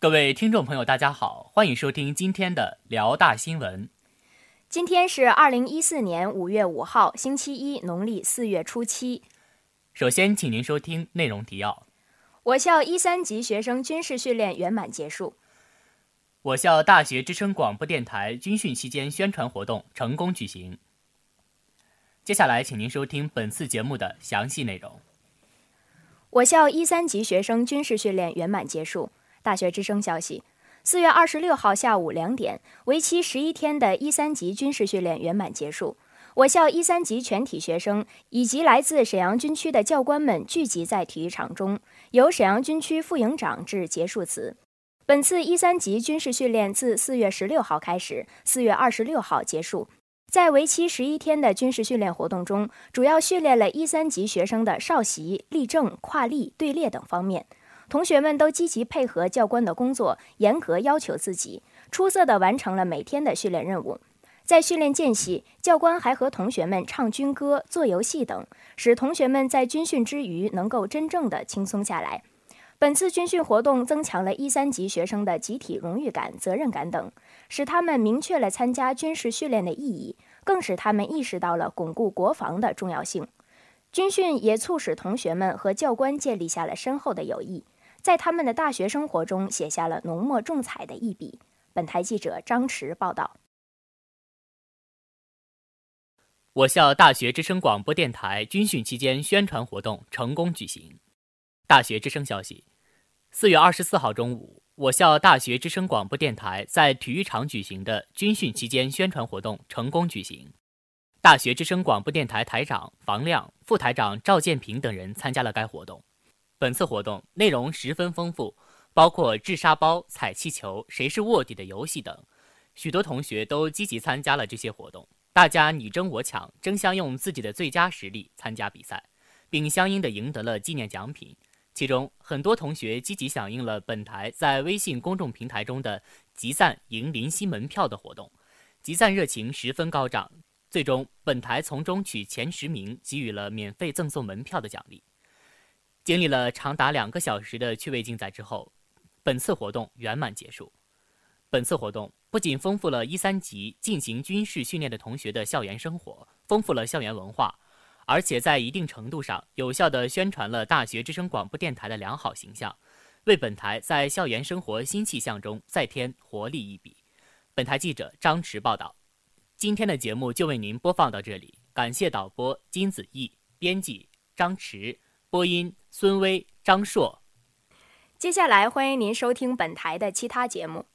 各位听众朋友，大家好，欢迎收听今天的辽大新闻。今天是二零一四年五月五号，星期一，农历四月初七。首先，请您收听内容提要：我校一三级学生军事训练圆满结束；我校大学之声广播电台军训期间宣传活动成功举行。接下来，请您收听本次节目的详细内容。我校一三级学生军事训练圆满结束。大学之声消息，四月二十六号下午两点，为期十一天的一三级军事训练圆满结束。我校一三级全体学生以及来自沈阳军区的教官们聚集在体育场中，由沈阳军区副营长致结束词。本次一三级军事训练自四月十六号开始，四月二十六号结束。在为期十一天的军事训练活动中，主要训练了一三级学生的少袭、立正、跨立、队列等方面。同学们都积极配合教官的工作，严格要求自己，出色地完成了每天的训练任务。在训练间隙，教官还和同学们唱军歌、做游戏等，使同学们在军训之余能够真正的轻松下来。本次军训活动增强了一三级学生的集体荣誉感、责任感等，使他们明确了参加军事训练的意义，更使他们意识到了巩固国防的重要性。军训也促使同学们和教官建立下了深厚的友谊。在他们的大学生活中写下了浓墨重彩的一笔。本台记者张驰报道。我校大学之声广播电台军训期间宣传活动成功举行。大学之声消息：四月二十四号中午，我校大学之声广播电台在体育场举行的军训期间宣传活动成功举行。大学之声广播电台台长房亮、副台长赵建平等人参加了该活动。本次活动内容十分丰富，包括掷沙包、踩气球、谁是卧底的游戏等，许多同学都积极参加了这些活动。大家你争我抢，争相用自己的最佳实力参加比赛，并相应的赢得了纪念奖品。其中很多同学积极响应了本台在微信公众平台中的集赞赢临溪门票的活动，集赞热情十分高涨。最终，本台从中取前十名，给予了免费赠送门票的奖励。经历了长达两个小时的趣味竞赛之后，本次活动圆满结束。本次活动不仅丰富了一三级进行军事训练的同学的校园生活，丰富了校园文化，而且在一定程度上有效地宣传了大学之声广播电台的良好形象，为本台在校园生活新气象中再添活力一笔。本台记者张驰报道。今天的节目就为您播放到这里，感谢导播金子毅，编辑张驰。播音：孙威、张硕。接下来，欢迎您收听本台的其他节目。